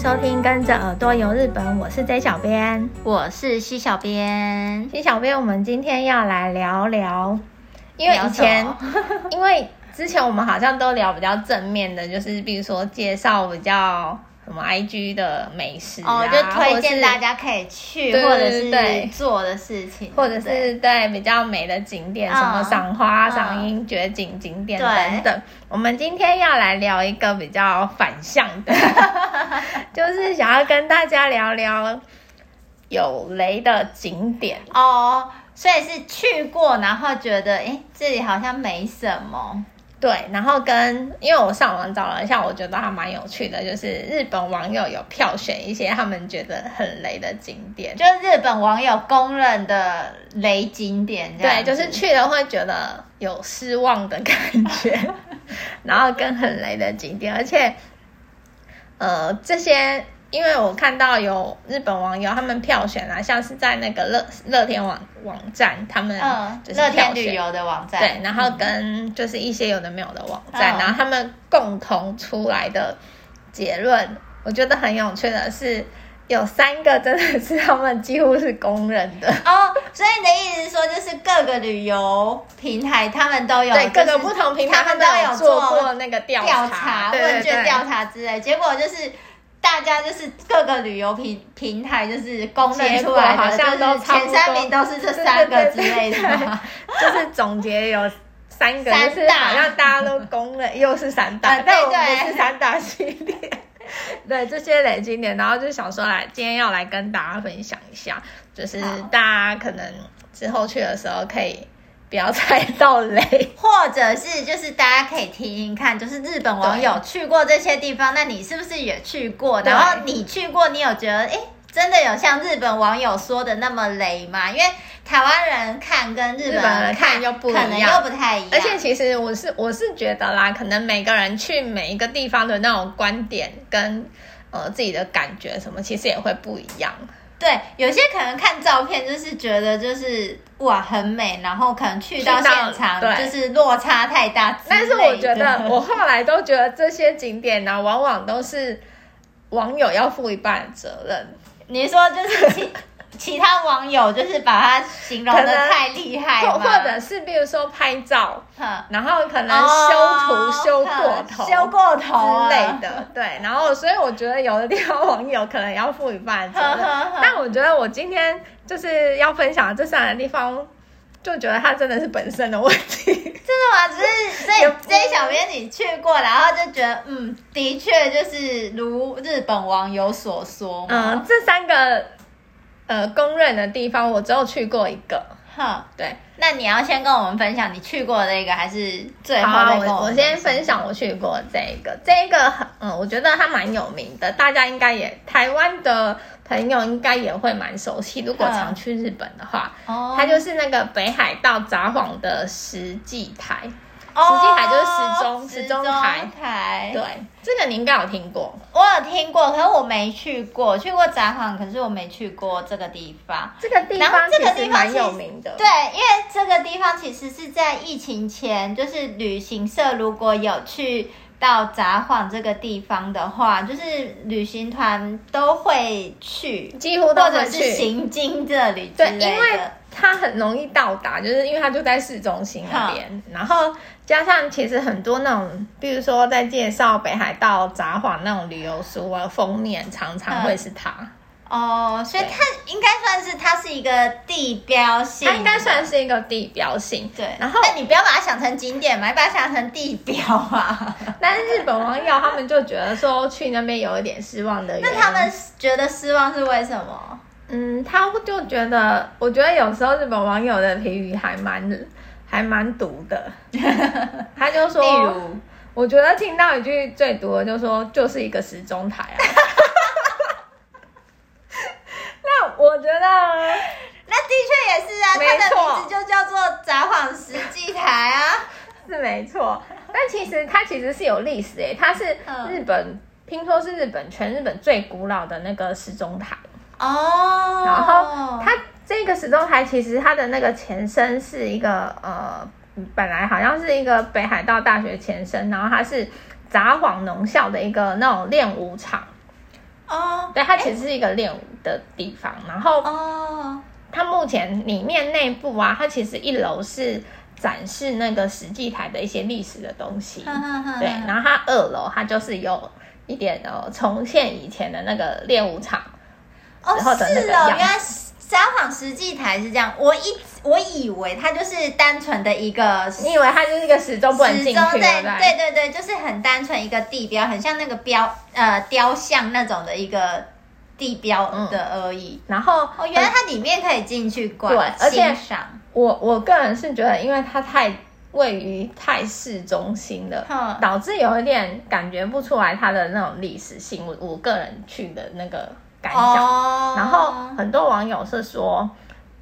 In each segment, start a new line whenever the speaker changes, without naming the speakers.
收听，跟着耳朵游日本，我是 J 小编，
我是西小编。
西小编，我们今天要来聊聊，因为以前，因为之前我们好像都聊比较正面的，就是比如说介绍比较。什么 IG 的美食啊，
哦，就推荐大家可以去，或者是做的事情，
或者是对，比较美的景点，什么赏花、赏樱、绝景景点等等。我们今天要来聊一个比较反向的，就是想要跟大家聊聊有雷的景点
哦。所以是去过，然后觉得哎，这里好像没什么。
对，然后跟因为我上网找了一下，我觉得还蛮有趣的，就是日本网友有票选一些他们觉得很雷的景点，
就是日本网友公认的雷景点。
对，就是去了会觉得有失望的感觉，然后跟很雷的景点，而且，呃，这些。因为我看到有日本网友他们票选啊，像是在那个乐乐天网网站，他们就是乐
天旅游的网站，
对，然后跟就是一些有的没有的网站，嗯、然后他们共同出来的结论，我觉得很有趣的是，有三个真的是他们几乎是公认的
哦。所以你的意思是说，就是各个旅游平台他们都有，
对，各个不同平台他们都有做过那个调查、
问卷调查之类，结果就是。大家就是各个旅游平平台，就是公认出来的，好像都前三名都是这三个之类的，
就是总结有三个，三是好像大家都公认，又是三大，但我们不是三大系列。对这些雷景点，然后就想说来，今天要来跟大家分享一下，就是大家可能之后去的时候可以。不要踩到雷，
或者是就是大家可以听听看，就是日本网友去过这些地方，那你是不是也去过？然后你去过，你有觉得哎，真的有像日本网友说的那么雷吗？因为台湾人看跟日本人看又不一样，可能又不太一样。
而且其实我是我是觉得啦，可能每个人去每一个地方的那种观点跟呃自己的感觉什么，其实也会不一样。
对，有些可能看照片就是觉得就是哇很美，然后可能去到现场就是落差太大。
但是我觉得 我后来都觉得这些景点呢、啊，往往都是网友要负一半的责任。
你说就是其其他网友就是把它形容的太厉害，
或 或者是比如说拍照，然后可能修图、哦、修过头、
修过头
之类的，对。然后所以我觉得有的地方网友可能要负一半责任，但我觉得我今天就是要分享这三个地方，就觉得它真的是本身的问题。真
的吗？只是所以这一小编你去过，然后就觉得嗯，的确就是如日本网友所说，
嗯，这三个。呃，公认的地方我只有去过一个，
哼，
对。
那你要先跟我们分享你去过的那个，还是最后
好？我我先分享我去过这个，这个很，嗯，我觉得它蛮有名的，大家应该也台湾的朋友应该也会蛮熟悉。如果常去日本的话，哦，它就是那个北海道札幌的石祭台。石祭台就是石钟，石钟台。台对，这个你应该有听过。
我有听过，可是我没去过。去过札幌，可是我没去过这个地方。
这个地方这个地方蛮有名的。
对，因为这个地方其实是在疫情前，就是旅行社如果有去到札幌这个地方的话，就是旅行团都会去，
几乎都会去，
或者是行经这里之类的。
对，因为它很容易到达，就是因为它就在市中心那边，然后。加上其实很多那种，比如说在介绍北海道札幌那种旅游书啊，封面常常会是它。
哦，所以它应该算是它是一个地标性，
它应该算是一个地标性。
对，然后但你不要把它想成景点嘛，你把它想成地标啊。
但是日本网友他们就觉得说去那边有一点失望的原因。
那他们觉得失望是为什么？
嗯，他就觉得，我觉得有时候日本网友的评语还蛮。还蛮毒的，他就说，例如，我觉得听到一句最毒的，就是说就是一个时钟台啊。那我觉得，
那的确也是啊，它的名字就叫做札幌石祭台啊，
是没错。但其实它其实是有历史诶，它是日本，嗯、听说是日本全日本最古老的那个时钟台
哦，
然后它。这个时钟台其实它的那个前身是一个呃，本来好像是一个北海道大学前身，然后它是札幌农校的一个那种练武场哦，对，它其实是一个练武的地方。然后哦，它目前里面内部啊，它其实一楼是展示那个石祭台的一些历史的东西。对，然后它二楼它就是有一点哦，重现以前的那个练武场。哦，是哦，原来
札幌石祭台是这样，我一我以为它就是单纯的一个，
你以为它就是一个始终不能进去，对
对对对，就是很单纯一个地标，很像那个标呃雕像那种的一个地标的而已。嗯、然后哦，原来它里面可以进去逛，对，而且
我我个人是觉得，因为它太位于太市中心了，嗯、导致有一点感觉不出来它的那种历史性。我我个人去的那个。感想，oh. 然后很多网友是说，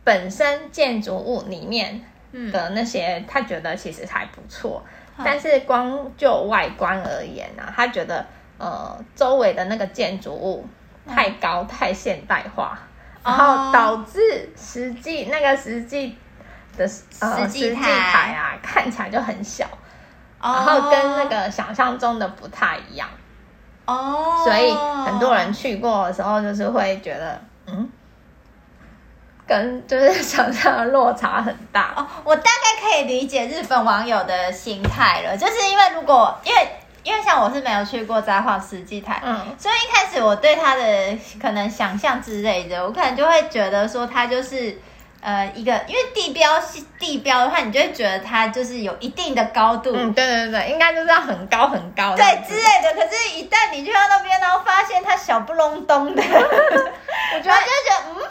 本身建筑物里面的那些，他觉得其实还不错，嗯、但是光就外观而言呢、啊，他觉得呃周围的那个建筑物太高、嗯、太现代化，然后导致实际那个实际的呃实际台啊看起来就很小，oh. 然后跟那个想象中的不太一样。哦，oh, 所以很多人去过的时候，就是会觉得，嗯，跟就是想象的落差很大。
哦，我大概可以理解日本网友的心态了，就是因为如果因为因为像我是没有去过札幌石祭台，嗯，所以一开始我对它的可能想象之类的，我可能就会觉得说它就是。呃，一个因为地标是地标的话，你就会觉得它就是有一定的高度。
嗯，对对对，应该就是要很高很高的。
对之类的。可是，一旦你去到那边，然后发现它小不隆咚的，我觉得就觉得嗯。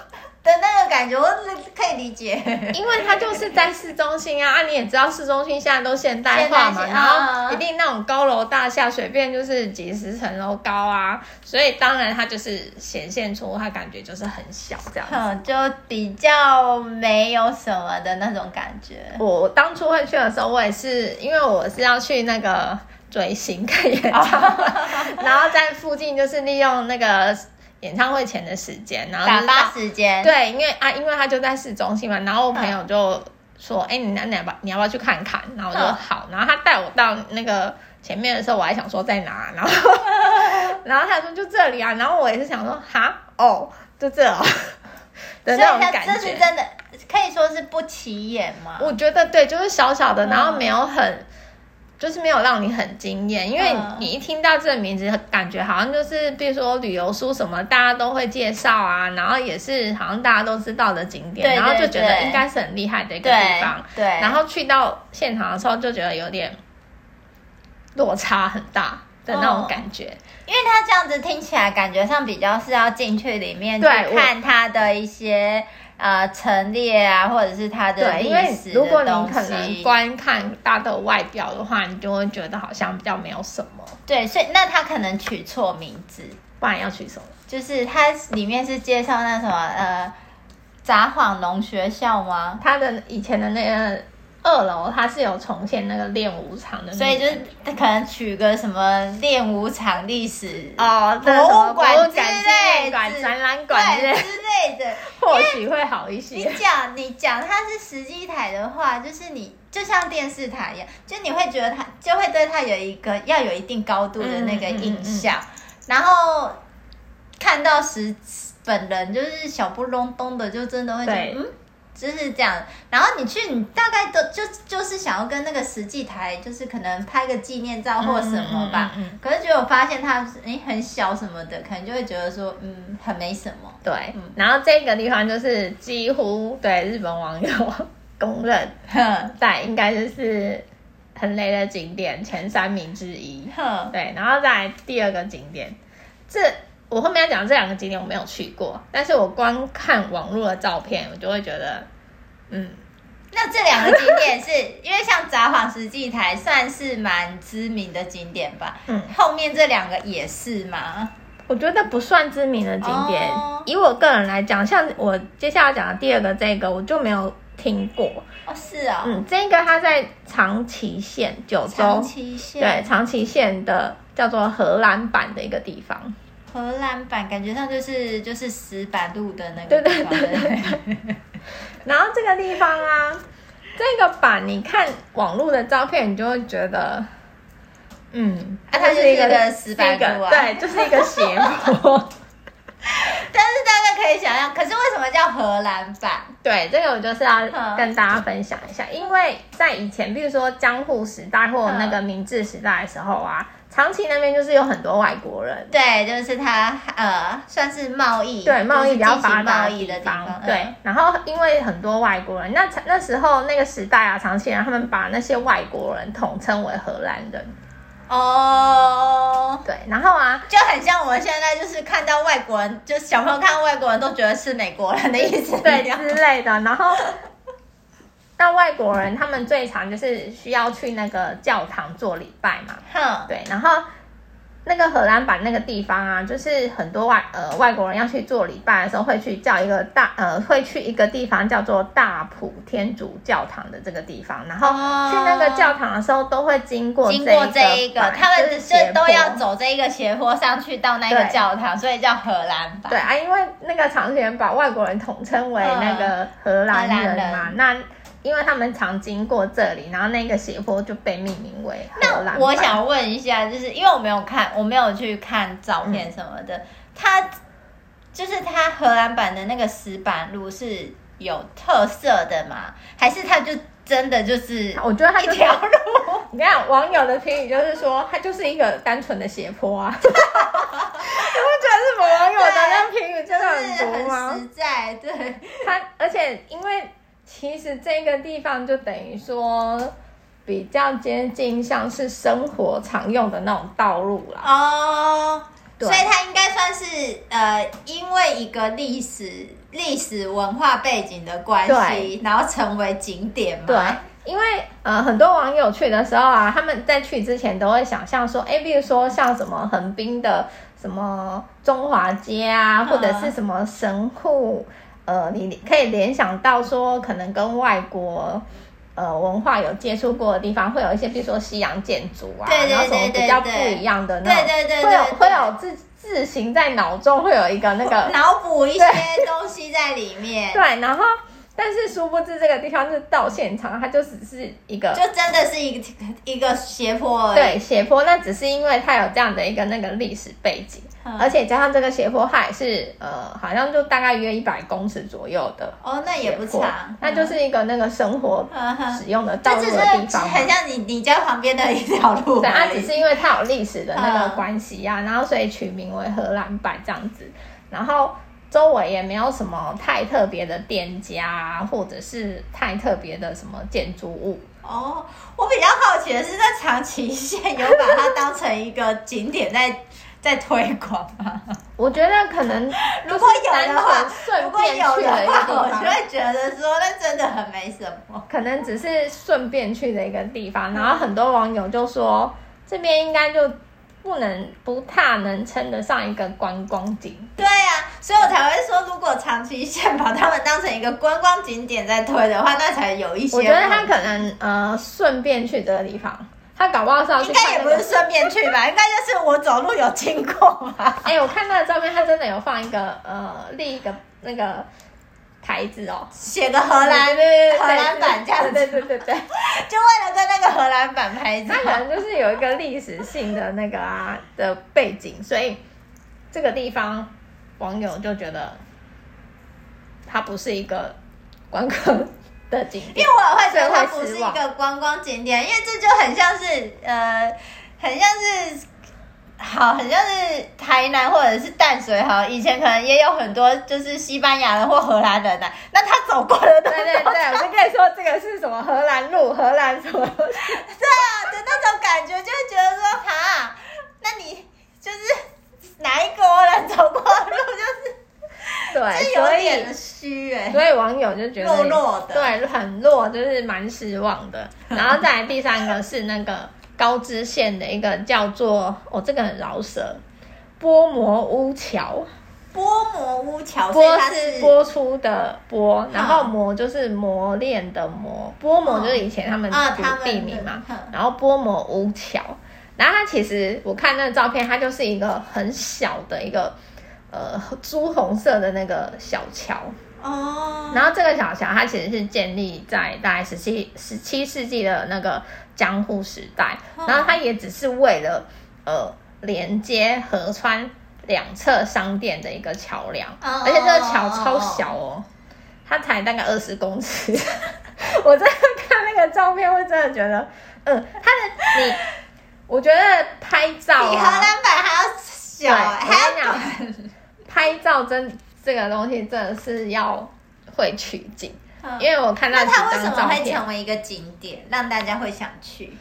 的那个感觉，我可以理解，
因为它就是在市中心啊，啊，你也知道市中心现在都现代化嘛，然后一定那种高楼大厦，随便就是几十层楼高啊，所以当然它就是显现出它感觉就是很小这样子，
嗯，就比较没有什么的那种感觉。
我当初会去的时候，我也是因为我是要去那个追星看演唱会，然后在附近就是利用那个。演唱会前的时间，然后
打发时间。
对，因为啊，因为他就在市中心嘛，然后我朋友就说：“哎、嗯，你那你要不你要不要去看看？”然后我就说好，然后他带我到那个前面的时候，我还想说在哪，然后 然后他说就这里啊，然后我也是想说哈哦，就这哦 的那种感觉，这是
真的可以说是不起眼吗？
我觉得对，就是小小的，然后没有很。嗯就是没有让你很惊艳，因为你一听到这个名字，感觉好像就是，比如说旅游书什么，大家都会介绍啊，然后也是好像大家都知道的景点，对对对，然后就觉得应该是很厉害的一个地方。对，对，然后去到现场的时候，就觉得有点落差很大的那种感觉，哦，
因为他这样子听起来，感觉上比较是要进去里面去看他的一些。呃，陈列啊，或者是它的历史的东西。对，因为
如果你可能观看它的外表的话，你就会觉得好像比较没有什么。
对，所以那他可能取错名字，
不然要取什么？
就是它里面是介绍那什么呃，札幌农学校吗？
他的以前的那个。二楼它是有重现那个练武场的，
所以就是他可能取个什么练武场历史
哦，博物馆之类、展览馆之类的，或许会好一些。
你讲你讲它是实际台的话，就是你就像电视台一样，就你会觉得它就会对它有一个要有一定高度的那个印象，嗯嗯嗯嗯、然后看到实本人就是小不隆咚的，就真的会觉得嗯。就是这样，然后你去，你大概都就就是想要跟那个石祭台，就是可能拍个纪念照或什么吧。嗯嗯嗯嗯、可是结果发现它诶很小什么的，可能就会觉得说嗯很没什么。
对，嗯、然后这个地方就是几乎对日本网友公认，在应该就是很雷的景点前三名之一。呵对，然后再来第二个景点，这。我后面要讲这两个景点我没有去过，但是我光看网络的照片，我就会觉得，嗯，
那这两个景点是 因为像札幌石祭台算是蛮知名的景点吧？嗯，后面这两个也是吗？
我觉得不算知名的景点。哦、以我个人来讲，像我接下来讲的第二个这个，我就没有听过。
哦，是啊、哦，
嗯，这个它在长崎县九州，长崎县对长崎县的叫做荷兰版的一个地方。
荷兰版感觉上就是就是石板路的那个地方，对对对对。
然后这个地方啊，这个板你看网络的照片，你就会觉得，嗯，
啊，它是一个石板路啊，
对，就是一个斜坡。
但是大家可以想象。可是为什么叫荷兰版？
对，这个我就是要跟大家分享一下，因为在以前，比如说江户时代或那个明治时代的时候啊。长崎那边就是有很多外国人，
对，就是他呃，算是贸易，
对，贸易比较发达的地方，对。嗯、然后因为很多外国人，那那时候那个时代啊，长崎人他们把那些外国人统称为荷兰人。
哦，
对，然后啊，
就很像我们现在就是看到外国人，就小朋友看到外国人都觉得是美国人的意思，
对之类的，然后。那外国人他们最常就是需要去那个教堂做礼拜嘛，
哼，
对，然后那个荷兰版那个地方啊，就是很多外呃外国人要去做礼拜的时候，会去叫一个大呃会去一个地方叫做大埔天主教堂的这个地方，然后去那个教堂的时候都会经过
经过这一个，他们是都要走这一个斜坡上去到那个教堂，所以叫荷兰版。
对啊，因为那个长崎人把外国人统称为那个荷兰人嘛，那。因为他们常经过这里，然后那个斜坡就被命名为荷兰。
那我想问一下，就是因为我没有看，我没有去看照片什么的，嗯、它就是它荷兰版的那个石板路是有特色的吗？还是它就真的就是？
我觉得它一条路。你看网友的评语就是说，它就是一个单纯的斜坡啊。你不觉得日本网友的那评语真的很多吗？
实在对。
它而且因为。其实这个地方就等于说比较接近像是生活常用的那种道路啦。
哦，对，所以它应该算是呃，因为一个历史历史文化背景的关系，然后成为景点嘛。
对，因为呃，很多网友去的时候啊，他们在去之前都会想象说，哎，比如说像什么横滨的什么中华街啊，或者是什么神户。呃，你可以联想到说，可能跟外国呃文化有接触过的地方，会有一些，比如说西洋建筑啊，
对
然后什么比较不一样的那种，
对对对对对，
会有会有自自行在脑中会有一个那个
脑补一些东西在里面，
对，然后。但是殊不知这个地方是到现场，它就只是一个，
就真的是一个一个斜坡而已。
对，斜坡，那只是因为它有这样的一个那个历史背景，嗯、而且加上这个斜坡，它也是呃，好像就大概约一百公尺左右的。
哦，那也不长，
那就是一个那个生活使用的道路的地方，
很像你你家旁边的一条路。
对，它只是因为它有历史的那个关系呀、然后所以取名为荷兰版这样子，然后。周围也没有什么太特别的店家，或者是太特别的什么建筑物。
哦，我比较好奇的是，在长崎县有把它当成一个景点在在推广吗？
我觉得可能
如果有的话，如果有的一个地方，我就会觉得说那真的很没什么。
可能只是顺便去的一个地方，然后很多网友就说这边应该就。不能不太能称得上一个观光景。
对呀、啊，所以我才会说，如果长期县把他们当成一个观光景点在推的话，那才有一些。
我觉得他可能呃顺便去这个地方，他搞不好是要去、那个。
应该也不是顺便去吧，应该就是我走路有经过吧。
哎、欸，我看他的照片，他真的有放一个呃另一个那个。牌子哦，
写个荷兰荷兰版这样子，
对对对对，
就为了跟那个荷兰版牌子，
他可能就是有一个历史性的那个啊的背景，所以这个地方网友就觉得它不是一个观光的景点，
因为我会觉得它不是一个观光景点，因为这就很像是呃，很像是。好，很像是台南或者是淡水，哈，以前可能也有很多就是西班牙人或荷兰人的，那他走过的对对对，
我就跟你说这个是什么荷兰路，荷兰什么？对
啊，的那种感觉，就会觉得说，哈，那你就是哪一国人走过的路，就是
对，
所以虚哎，
所以网友就觉得
弱弱的，
对，很弱，就是蛮失望的。然后再来第三个是那个。高知县的一个叫做哦，这个很饶舌，波摩屋桥。
波摩屋桥，
波是播出的波，然后磨就是磨练的磨。波摩就是以前他们读地名嘛，然后波摩屋桥。然后它其实我看那个照片，它就是一个很小的一个呃朱红色的那个小桥。
哦。
然后这个小桥它其实是建立在大概十七十七世纪的那个。江户时代，然后它也只是为了呃连接河川两侧商店的一个桥梁，而且这个桥超小哦，它才大概二十公尺。我真的看那个照片，会真的觉得，嗯，它的你，我觉得拍照啊，
比荷兰版还要小，还要短。
拍照真这个东西真的是要会取景，因为我看到
它为什么会成为一个景点，让大家会想去？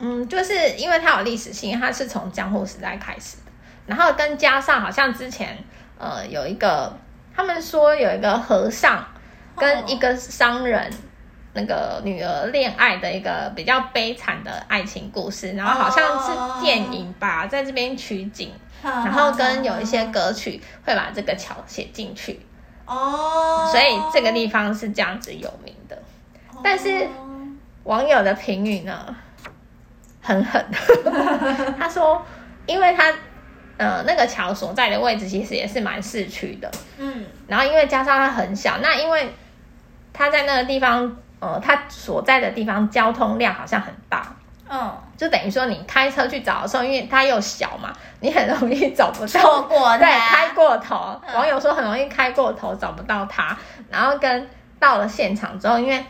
嗯，就是因为它有历史性，它是从江户时代开始的，然后跟加上好像之前呃有一个，他们说有一个和尚跟一个商人那个女儿恋爱的一个比较悲惨的爱情故事，然后好像是电影吧，在这边取景，然后跟有一些歌曲会把这个桥写进去哦，所以这个地方是这样子有名的，但是网友的评语呢？很狠，他说，因为他，呃，那个桥所在的位置其实也是蛮市区的，嗯，然后因为加上它很小，那因为他在那个地方，呃，他所在的地方交通量好像很大，嗯，就等于说你开车去找的时候，因为它又小嘛，你很容易找不到，
错过，
对，开过头，嗯，网友说很容易开过头找不到它，然后跟到了现场之后，因为。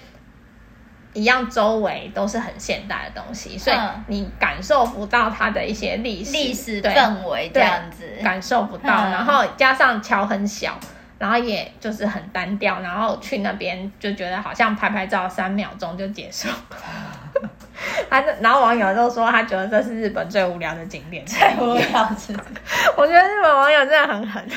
一样，周围都是很现代的东西，所以你感受不到它的一些历史
历史氛围这样子，
感受不到。然后加上桥很小，然后也就是很单调，然后去那边就觉得好像拍拍照三秒钟就结束。他然后网友就说他觉得这是日本最无聊的景点，
最无聊的。
我觉得日本网友真的很狠。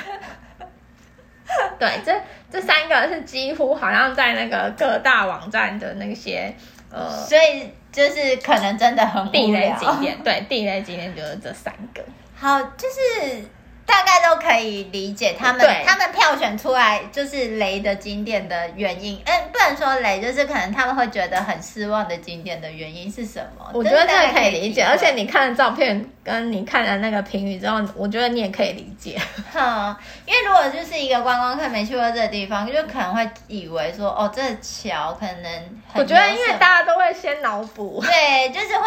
对，这这三个是几乎好像在那个各大网站的那些呃，
所以就是可能真的很
地雷景点。对，地雷景点就是这三个。
好，就是。大概都可以理解他们他们票选出来就是雷的景点的原因，嗯，不能说雷，就是可能他们会觉得很失望的景点的原因是什么？
我觉得这个可以理解，而且你看了照片跟你看了那个评语之后，我觉得你也可以理解。
哼，因为如果就是一个观光客没去过这个地方，就可能会以为说，哦，这桥可能
我觉得因为大家都会先脑补，
对，就是会。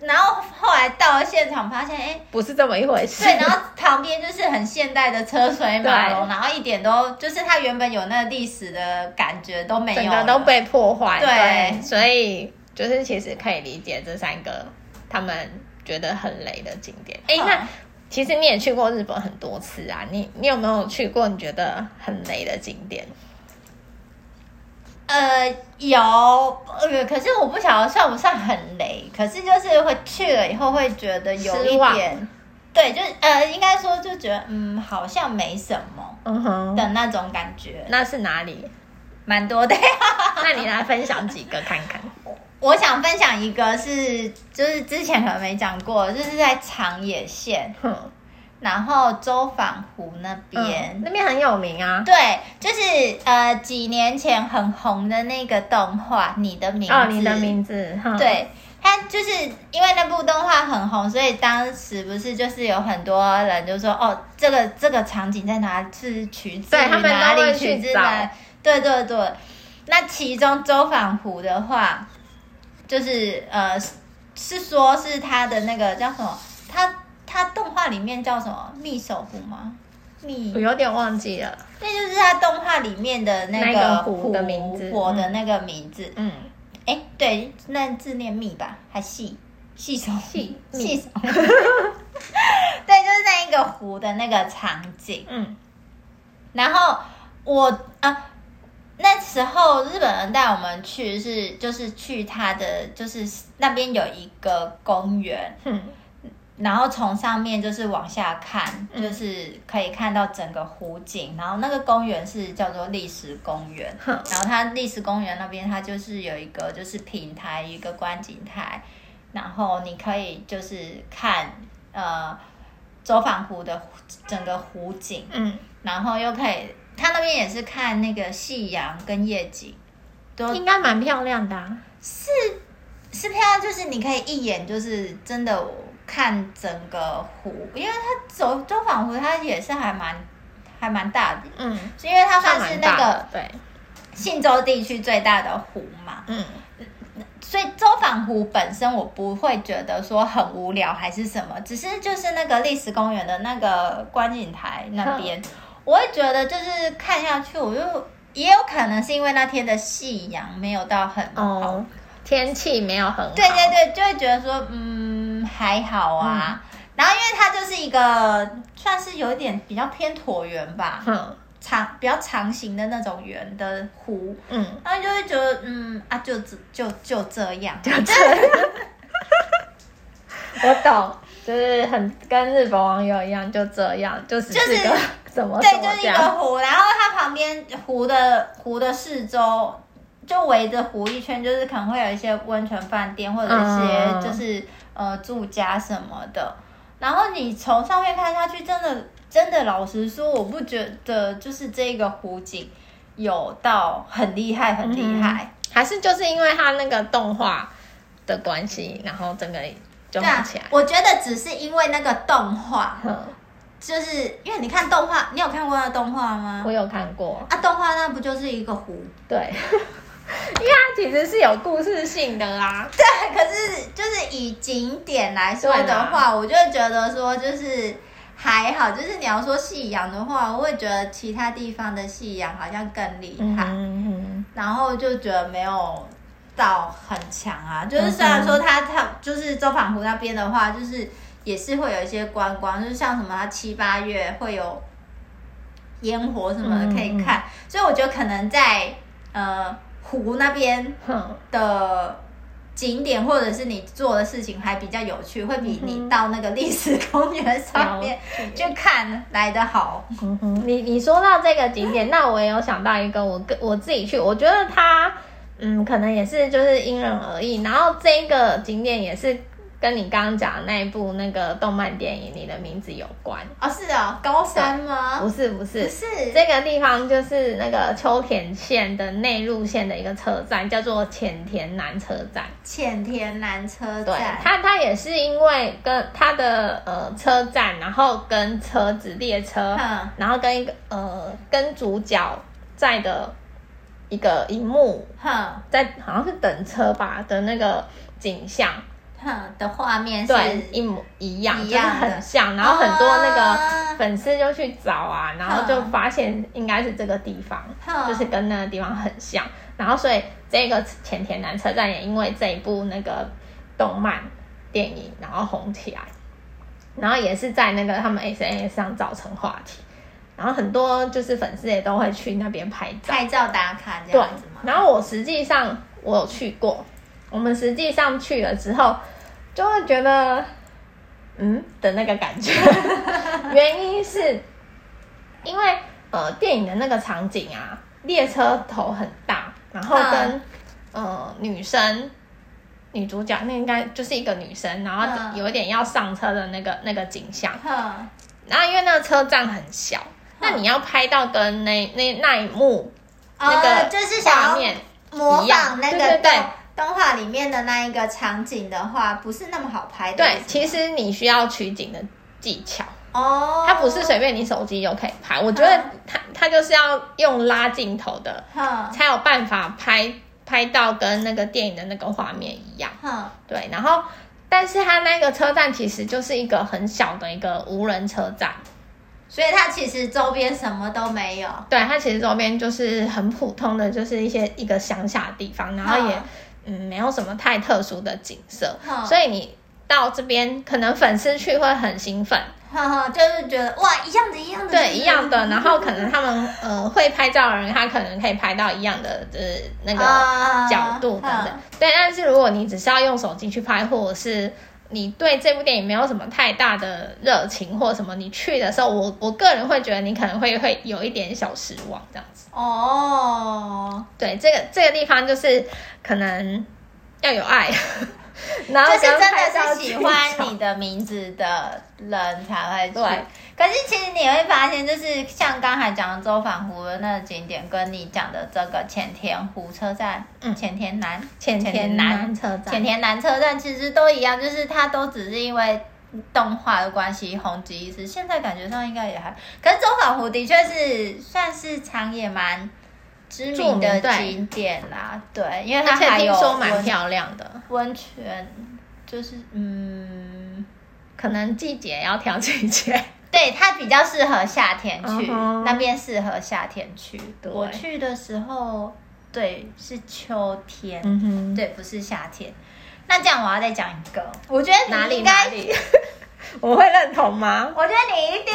然后后来到了现场，发现哎，
不是这么一回事。
对，然后旁边就是很现代的车水马龙，然后一点都就是它原本有那个历史的感觉都没有，
整个都被破坏。
对，
对，所以就是其实可以理解这三个他们觉得很雷的景点。哎，那其实你也去过日本很多次啊，你你有没有去过你觉得很雷的景点？
呃，有，呃，可是我不晓得算不算很雷，可是就是会去了以后会觉得有一点，对，就是呃，应该说就觉得嗯，好像没什么，嗯哼的那种感觉。
那是哪里？
蛮多的，
那你来分享几个看看。
我想分享一个是，就是之前可能没讲过，就是在长野县。然后周访湖那边，
嗯，那边很有名啊。
对，就是呃几年前很红的那个动画《你的名字》。
哦，你的名字。嗯、
对，它就是因为那部动画很红，所以当时不是就是有很多人就说哦，这个这个场景在哪是取自于哪里取自哪？对对对。那其中周访湖的话，就是呃是说是他的那个叫什么他。它动画里面叫什么？密守湖吗？密，
我有点忘记了。
那就是它动画里面的那个
湖的名字，
湖的那个名字。嗯，哎、欸，对，那字念密吧？还细细手细细手？对，就是那一个湖的那个场景。嗯，然后我啊，那时候日本人带我们去是就是去他的，就是那边有一个公园。嗯。然后从上面就是往下看，就是可以看到整个湖景。然后那个公园是叫做历史公园。然后它历史公园那边，它就是有一个就是平台，一个观景台。然后你可以就是看呃走访湖的整个湖景。嗯。然后又可以，它那边也是看那个夕阳跟夜景，都
应该蛮漂亮的啊。
是是漂亮，就是你可以一眼就是真的。看整个湖，因为它走周访湖，它也是还蛮还蛮大的，嗯，是因为它算是那个对信州地区最大的湖嘛，嗯，所以周访湖本身我不会觉得说很无聊还是什么，只是就是那个历史公园的那个观景台那边，嗯、我会觉得就是看下去，我就也有可能是因为那天的夕阳没有到很好，哦、
天气没有很好，
对对对，就会觉得说嗯还好啊。嗯、然后因为它就是一个算是有一点比较偏椭圆吧。嗯长比较长形的那种圆的湖，嗯，然后就会觉得，嗯啊，就就就就这样，就这样。
我懂，就是很跟日本网友一样，就这样，就是就是个什么，
对，就是一个湖，然后它旁边湖的湖的四周就围着湖一圈，就是可能会有一些温泉饭店或者一些就是、嗯、呃住家什么的，然后你从上面看下去，真的。真的，老实说，我不觉得就是这个湖景有到很厉害，很厉害，
嗯，还是就是因为它那个动画的关系，然后整个就红起来。
我觉得只是因为那个动画，嗯，就是因为你看动画，你有看过那个动画吗？
我有看过
啊，动画那不就是一个湖？
对，因为它其实是有故事性的啦。
对，可是就是以景点来说的话，啦我就觉得说就是。还好，就是你要说夕阳的话，我会觉得其他地方的夕阳好像更厉害，嗯嗯、然后就觉得没有到很强啊。就是虽然说它它就是周访湖那边的话，就是也是会有一些观光，就是像什么它七八月会有烟火什么的可以看，嗯、所以我觉得可能在呃湖那边的。景点或者是你做的事情还比较有趣，会比你到那个历史公园上面去看来的好。
嗯哼，你你说到这个景点，那我也有想到一个，我跟我自己去，我觉得它嗯，可能也是就是因人而异。然后这个景点也是。跟你刚刚讲的那一部那个动漫电影，你的名字有关
哦，是啊，高山吗？
不是不是
不是，
这个地方就是那个秋田县的内陆线的一个车站，叫做浅田南车站。
浅田南车站，
对，它它也是因为跟它的呃车站，然后跟车子列车，嗯、然后跟一个呃跟主角在的一个荧幕，嗯、在好像是等车吧的那个景象。
的画面是
对一模一样，就是很像，然后很多那个粉丝就去找啊，然后就发现应该是这个地方，就是跟那个地方很像，然后所以这个前田南车站也因为这一部那个动漫电影，然后红起来，然后也是在那个他们 SNS 上造成话题，然后很多就是粉丝也都会去那边拍照，
拍照打卡这样子嘛？
然后我实际上我有去过，我们实际上去了之后。就会觉得，嗯的那个感觉，原因是，因为呃电影的那个场景啊，列车头很大，然后跟、嗯、呃女生女主角那应该就是一个女生，然后有一点要上车的那个那个景象，嗯、然后因为那个车站很小，嗯、那你要拍到跟那那那一幕、嗯、那个
就是
画面
模仿那个
对对对。
动画里面的那一个场景的话，不是那么好拍的。
对，其实你需要取景的技巧哦，它不是随便你手机就可以拍。我觉得它它就是要用拉镜头的，才有办法拍拍到跟那个电影的那个画面一样。对，然后但是它那个车站其实就是一个很小的一个无人车站，
所以它其实周边什么都没有。
对，它其实周边就是很普通的，就是一些一个乡下的地方，然后也。嗯，没有什么太特殊的景色，哦、所以你到这边，可能粉丝去会很兴奋，
哈哈，就是觉得哇，一样的，一样的，
对，一样的。然后可能他们呃会拍照的人，他可能可以拍到一样的呃那个角度等等。啊、对，但是如果你只是要用手机去拍，或者是你对这部电影没有什么太大的热情或者什么，你去的时候，我我个人会觉得你可能会会有一点小失望这样子。哦，对，这个这个地方就是可能要有爱，
然后就是真的是喜欢你的名字的人才会去。对，可是其实你会发现，就是像刚才讲的周访湖的那个景点，跟你讲的这个浅田湖车站，嗯，浅田南
浅田南车站，
浅田南车站其实都一样，就是它都只是因为。动画的关系红极一时，现在感觉上应该也还，可是周访湖的确是算是长野蛮知名的景点啦，对，因为它还有
蛮漂亮的
温泉，就是嗯，
可能季节要挑季节，
对，它比较适合夏天去，那边适合夏天去。我去的时候，对，是秋天，嗯，对，不是夏天。那这样我要再讲一个，我觉得哪里应该。
我会认同吗？
我觉得你一定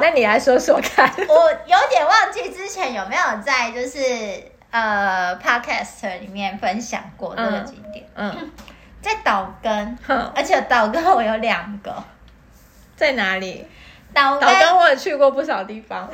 那你来说说看。
我有点忘记之前有没有在就是呃 podcast 里面分享过这个景点。嗯，嗯在岛根，嗯、而且岛根我有两个。
在哪里？岛根，岛根我也去过不少地方。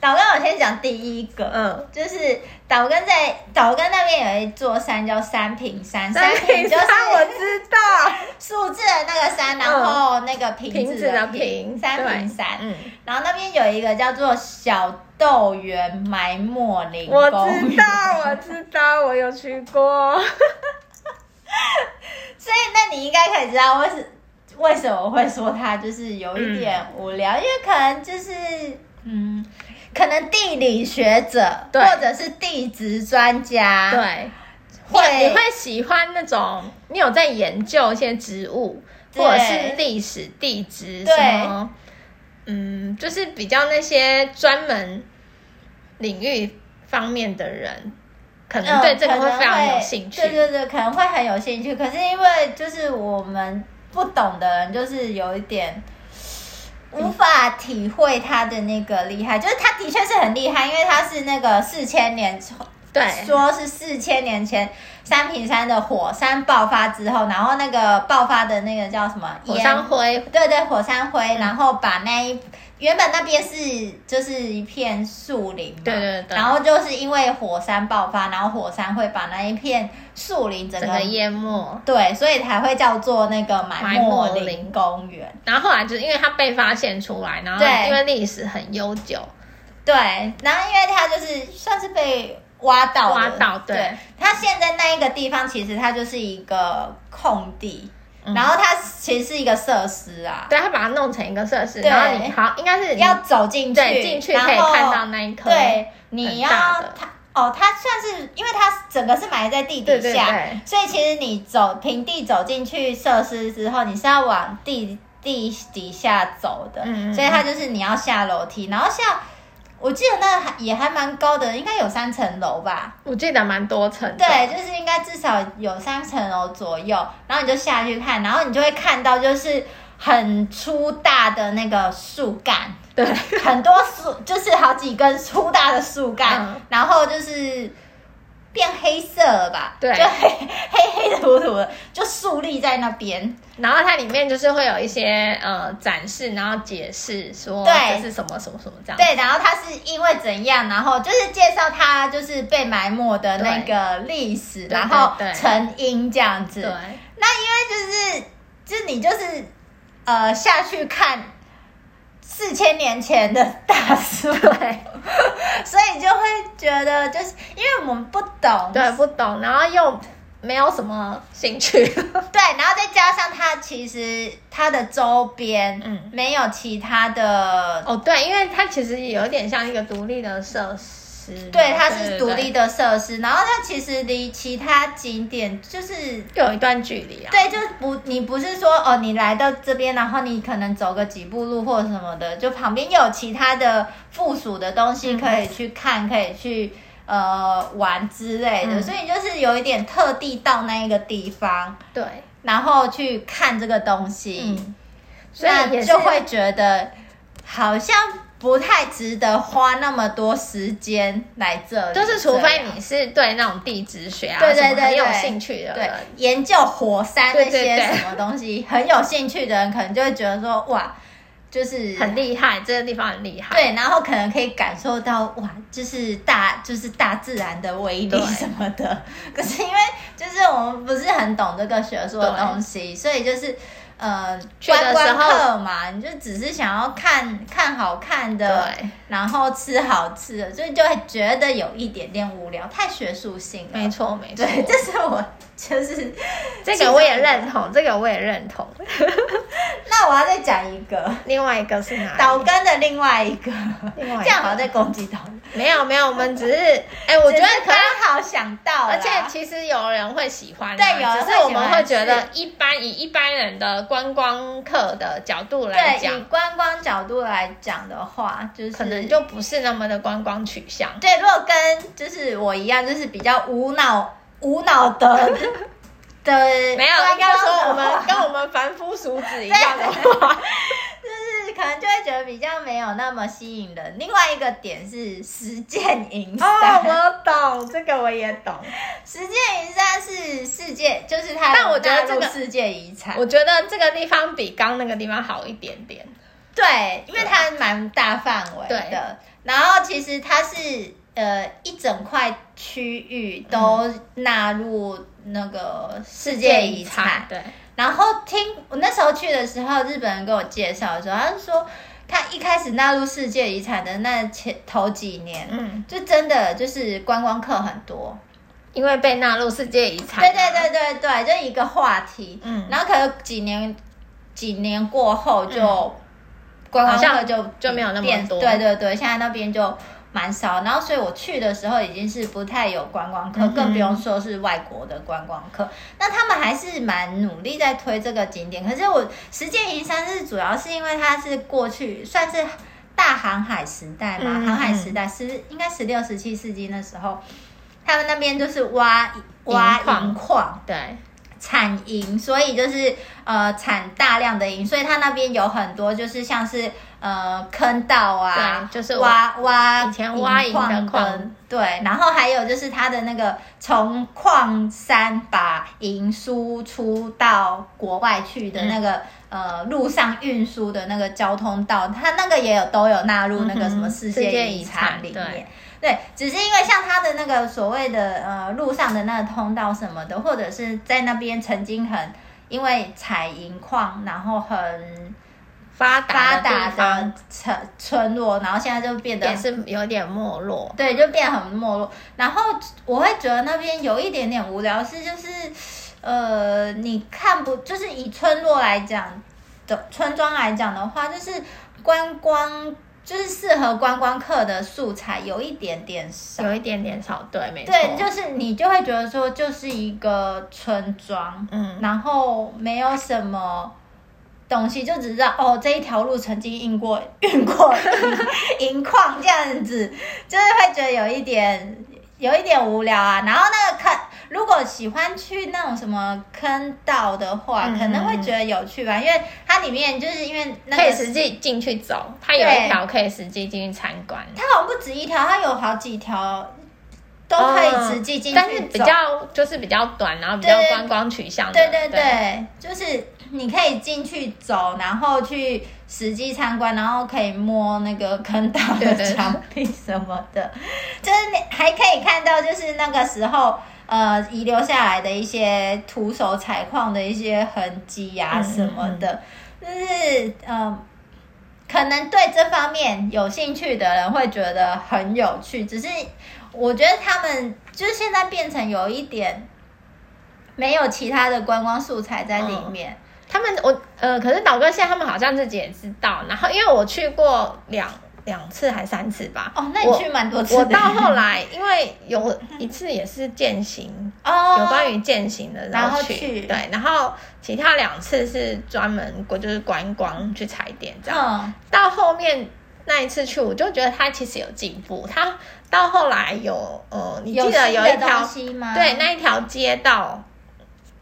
岛根，我先讲第一个，嗯，就是岛根在岛根那边有一座山叫三平山，
三平就是我知道。
数字的那个山，然后那个瓶子的瓶，三平山，嗯，然后那边有一个叫做小豆园埋没林，
我知道，我知道，我有去过，
所以那你应该可以知道为什为什么我会说它就是有一点无聊，因为可能就是嗯。可能地理学者或者是地质专家，
对，会你会喜欢那种你有在研究一些植物，或者是历史、地质什么，嗯，就是比较那些专门领域方面的人，可能对这个会非常有兴趣。
对对对，可能会很有兴趣。可是因为就是我们不懂的人，就是有一点。无法体会他的那个厉害，就是他的确是很厉害，因为他是那个四千年，
对，
说是四千年前三屏山的火山爆发之后，然后那个爆发的那个叫什么？
火山灰。
对对，火山灰，然后把那一。原本那边是就是一片树林嘛，
对对对，
然后就是因为火山爆发，然后火山会把那一片树林整个，淹没，对，所以才会叫做那个埋没林公园。
然后后来就是因为它被发现出来，然后因为历史很悠久，
对，然后因为它就是算是被挖到
挖到，对，对，
它现在那一个地方其实它就是一个空地。然后它其实是一个设施啊，
对，它把它弄成一个设施，然后你好，应该是
要走进去，
对，进去可以看到那一颗，
对，你要它哦，它算是因为它整个是埋在地底下，所以其实你走平地走进去设施之后，你是要往地地底下走的，所以它就是你要下楼梯，然后像。我记得那还也还蛮高的，应该有三层楼吧？
我记得蛮多层。
对，就是应该至少有三层楼左右，然后你就下去看，然后你就会看到就是很粗大的那个树干，
对，
很多树就是好几根粗大的树干，嗯、然后就是。变黑色了吧？
对，
就黑 黑黑的土土的，就竖立在那边。
然后它里面就是会有一些呃展示，然后解释说这是什么什么什么这样。
对，然后它是因为怎样，然后就是介绍它就是被埋没的那个历史，然后成因这样子。对，那因为就是就是你就是呃下去看。四千年前的大树，对，所以就会觉得，就是因为我们不懂，
对，不懂，然后又没有什么兴趣，
对，然后再加上它其实它的周边，嗯，没有其他的，
哦，对，因为它其实有点像一个独立的设施。
对，它是独立的设施，然后它其实离其他景点就是
有一段距离啊。
对，就是不，你不是说哦，你来到这边，然后你可能走个几步路或者什么的，就旁边又有其他的附属的东西可以去看，嗯、可以去呃玩之类的，嗯、所以就是有一点特地到那一个地方，
对，
然后去看这个东西，嗯、所以就会觉得好像。不太值得花那么多时间来这里，
就是除非你是对那种地质学啊，对对对，很有兴趣的，
对研究火山那些什么东西很有兴趣的人，可能就会觉得说哇，就是
很厉害，这个地方很厉害，
对，然后可能可以感受到哇，就是大就是大自然的威力什么的。可是因为就是我们不是很懂这个学术的东西，所以就是。呃，观光客嘛，你就只是想要看看好看的，对然后吃好吃的，所以就会觉得有一点点无聊，太学术性了。
没错，没错，
对，这是我就是
这个我也认同，这个我也认同。
那我要再讲一个，
另外一个是哪？
岛根的另外一个，
另外
这样好像在攻击岛根。
没有没有，我们只是哎，我觉得
刚好想到，
而且其实有人会喜欢，
对，有人
只是我们会觉得一般，以一般人的观光客的角度来讲，
以观光角度来讲的话，就是
可能就不是那么的观光取向。
对，如果跟就是我一样，就是比较无脑无脑的。的，
没有，应该说我们跟我们凡夫俗子一样的话，
就是可能就会觉得比较没有那么吸引人。另外一个点是实践营山，
哦，我懂，这个我也懂。
实践营山是世界，就是它，
但我觉得这个
世界遗产，
我觉得这个地方比刚那个地方好一点点。
对，因为它蛮大范围的，对然后其实它是。呃，一整块区域都纳入那个世界遗产。嗯、对。然后听我那时候去的时候，日本人跟我介绍的时候，他是说他一开始纳入世界遗产的那前头几年，嗯，就真的就是观光客很多，
因为被纳入世界遗产。
对对对对对，就一个话题。嗯。然后可能几年几年过后就，就、嗯、观光客就
就没有那么多。
对对对，现在那边就。蛮少，然后所以我去的时候已经是不太有观光客，嗯、更不用说是外国的观光客。那他们还是蛮努力在推这个景点。可是我实践银山是主要是因为它是过去算是大航海时代嘛，嗯、航海时代十应该十六、十七世纪那时候，他们那边就是挖挖银矿，
对。
产银，所以就是呃产大量的银，所以它那边有很多就是像是呃坑道啊，
就是
挖挖
以前挖银的
坑，对，然后还有就是它的那个从矿山把银输出到国外去的那个、嗯、呃路上运输的那个交通道，它那个也有都有纳入那个什么世界遗产里面。对，只是因为像他的那个所谓的呃路上的那个通道什么的，或者是在那边曾经很因为采银矿，然后很
发达
发达的村村落，然后现在就变得
也是有点没落。
对，就变很没落。然后我会觉得那边有一点点无聊，是就是呃，你看不就是以村落来讲的村庄来讲的话，就是观光。就是适合观光客的素材有一点点少，
有一点点少，对，没错。
对，就是你就会觉得说，就是一个村庄，嗯，然后没有什么东西，就只知道哦，这一条路曾经运过运过 银矿这样子，就是会觉得有一点有一点无聊啊。然后那个坑。如果喜欢去那种什么坑道的话，嗯、可能会觉得有趣吧，因为它里面就是因为那个
可以实际进去走，它有一条可以实际进去参观。
它好像不止一条，它有好几条都可以实际进去走，
但是比较就是比较短，然后比较观光取向的。
对对对，对，对，就是你可以进去走，然后去实际参观，然后可以摸那个坑道的墙壁什么的，就是你还可以看到，就是那个时候。呃，遗留下来的一些徒手采矿的一些痕迹呀、啊、什么的，就、嗯嗯、是呃，可能对这方面有兴趣的人会觉得很有趣。只是我觉得他们就是现在变成有一点没有其他的观光素材在里面。嗯、他们
我呃，可是岛根县他们好像自己也知道。然后因为我去过两。两次还三次吧。
哦，那你去蛮多次的。
我，我到后来，因为有一次也是践行，哦，有关于践行的，然后去，然后去对，然后其他两次是专门过就是观光去踩点这样。嗯，到后面那一次去，我就觉得他其实有进步。他到后来有呃，你记得有一条对那一条街道。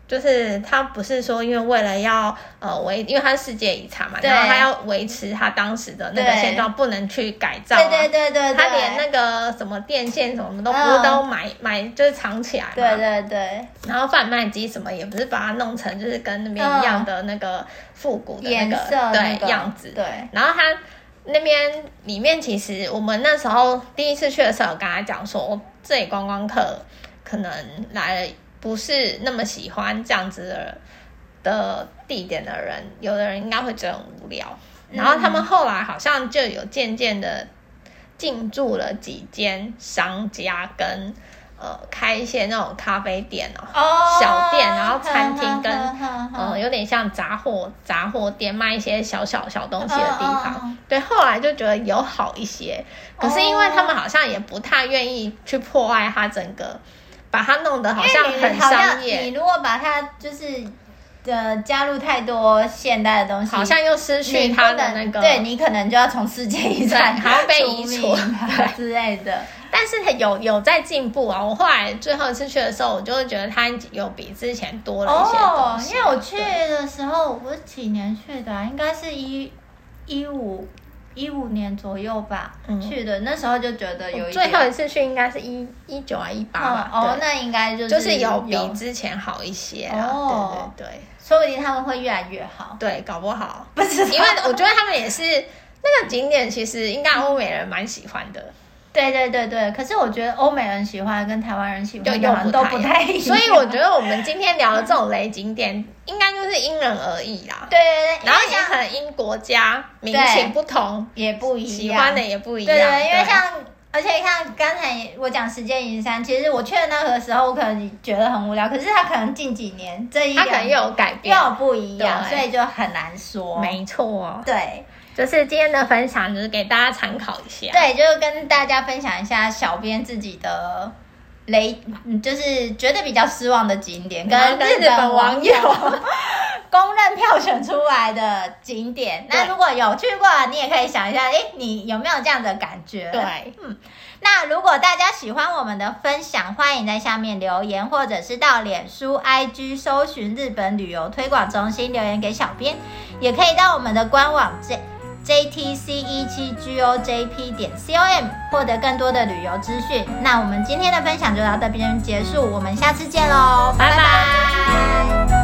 就是他不是说，因为为了要呃维，因为它是世界遗产嘛，然后他要维持他当时的那个现状，不能去改造、啊。
对对对对，
他连那个什么电线什么都不是都买、嗯、买就是藏起来嘛。
对对对。
然后贩卖机什么也不是把它弄成就是跟那边一样的那个复古的那个对、那个、样子。对。然后他那边里面其实我们那时候第一次去的时候，有跟他讲说，这里观光客可能来了。不是那么喜欢这样子的的地点的人，有的人应该会觉得很无聊。然后他们后来好像就有渐渐的进驻了几间商家跟呃，开一些那种咖啡店哦，oh, 小店，然后餐厅跟呃，有点像杂货杂货店，卖一些小小小东西的地方。Oh, oh. 对，后来就觉得有好一些，可是因为他们好像也不太愿意去破坏它整个，把它弄得好像很商业。
你如果把它就是。的加入太多现代的东西，
好像又失去它的那个，
对，你可能就要从世界遗产
还要被移除
之类的。
但是有有在进步啊！我后来最后一次去的时候，我就会觉得它有比之前多了一些东西。
哦，因为我去的时候，我几年去的啊？应该是一一五。一五年左右吧，嗯、去的那时候就觉得有一
最后一次去应该是一一九啊一八吧。
哦，那应该就是
就是有比之前好一些哦，对对对，
说不定他们会越来越好。
对，搞不好
不知道，
因为我觉得他们也是那个景点，其实应该欧美人蛮喜欢的。
对对对对，可是我觉得欧美人喜欢跟台湾人喜欢的都不太一样，
所以我觉得我们今天聊的这种雷景点，应该就是因人而异啦。
对对对，
然后也可能因国家民情不同，
也不一样，
喜欢的也不一样。
对对，因为像而且看刚才我讲时间银山，其实我去的那个时候，我可能觉得很无聊，可是他可能近几年这一
他可能又有改变，
又有不一样，所以就很难说。
没错，
对。
就是今天的分享，就是给大家参考一下。
对，就是跟大家分享一下小编自己的雷，就是觉得比较失望的景点，跟日本网友 公认票选出来的景点。那如果有去过，你也可以想一下，哎，你有没有这样的感觉？
对，
嗯。那如果大家喜欢我们的分享，欢迎在下面留言，或者是到脸书、IG 搜寻日本旅游推广中心留言给小编，也可以到我们的官网这。JTC 一七 GOJP 点 COM 获得更多的旅游资讯。那我们今天的分享就到这边结束，我们下次见喽，拜拜。拜拜。